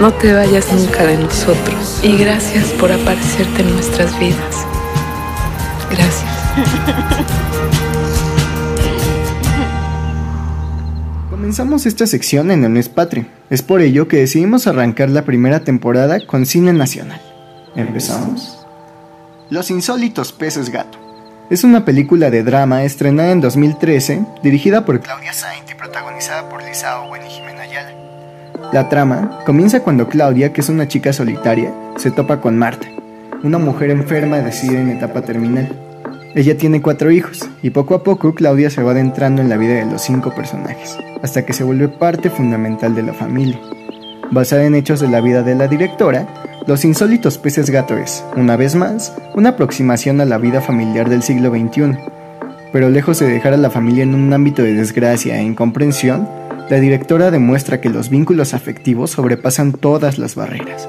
No te vayas nunca de nosotros y gracias por aparecerte en nuestras vidas. Gracias. Comenzamos esta sección en el mes patrio. Es por ello que decidimos arrancar la primera temporada con cine nacional. ¿Empezamos? Los insólitos peces gato. Es una película de drama estrenada en 2013, dirigida por Claudia Saint y protagonizada por Lisa Owen y Jimena Ayala. La trama comienza cuando Claudia, que es una chica solitaria, se topa con Marta, una mujer enferma decidida en etapa terminal. Ella tiene cuatro hijos, y poco a poco Claudia se va adentrando en la vida de los cinco personajes, hasta que se vuelve parte fundamental de la familia. Basada en hechos de la vida de la directora, Los insólitos peces gato es, una vez más, una aproximación a la vida familiar del siglo XXI. Pero lejos de dejar a la familia en un ámbito de desgracia e incomprensión, la directora demuestra que los vínculos afectivos sobrepasan todas las barreras.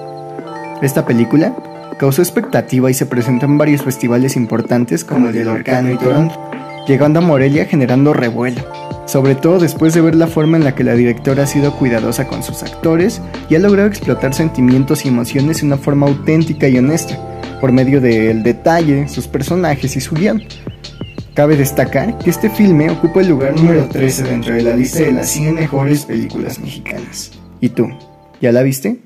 Esta película causó expectativa y se presentó en varios festivales importantes como el de Orcano y Toronto, llegando a Morelia generando revuelo, sobre todo después de ver la forma en la que la directora ha sido cuidadosa con sus actores y ha logrado explotar sentimientos y emociones de una forma auténtica y honesta, por medio del detalle, sus personajes y su guion. Cabe destacar que este filme ocupa el lugar número 13 dentro de la lista de las 100 mejores películas mexicanas. ¿Y tú? ¿Ya la viste?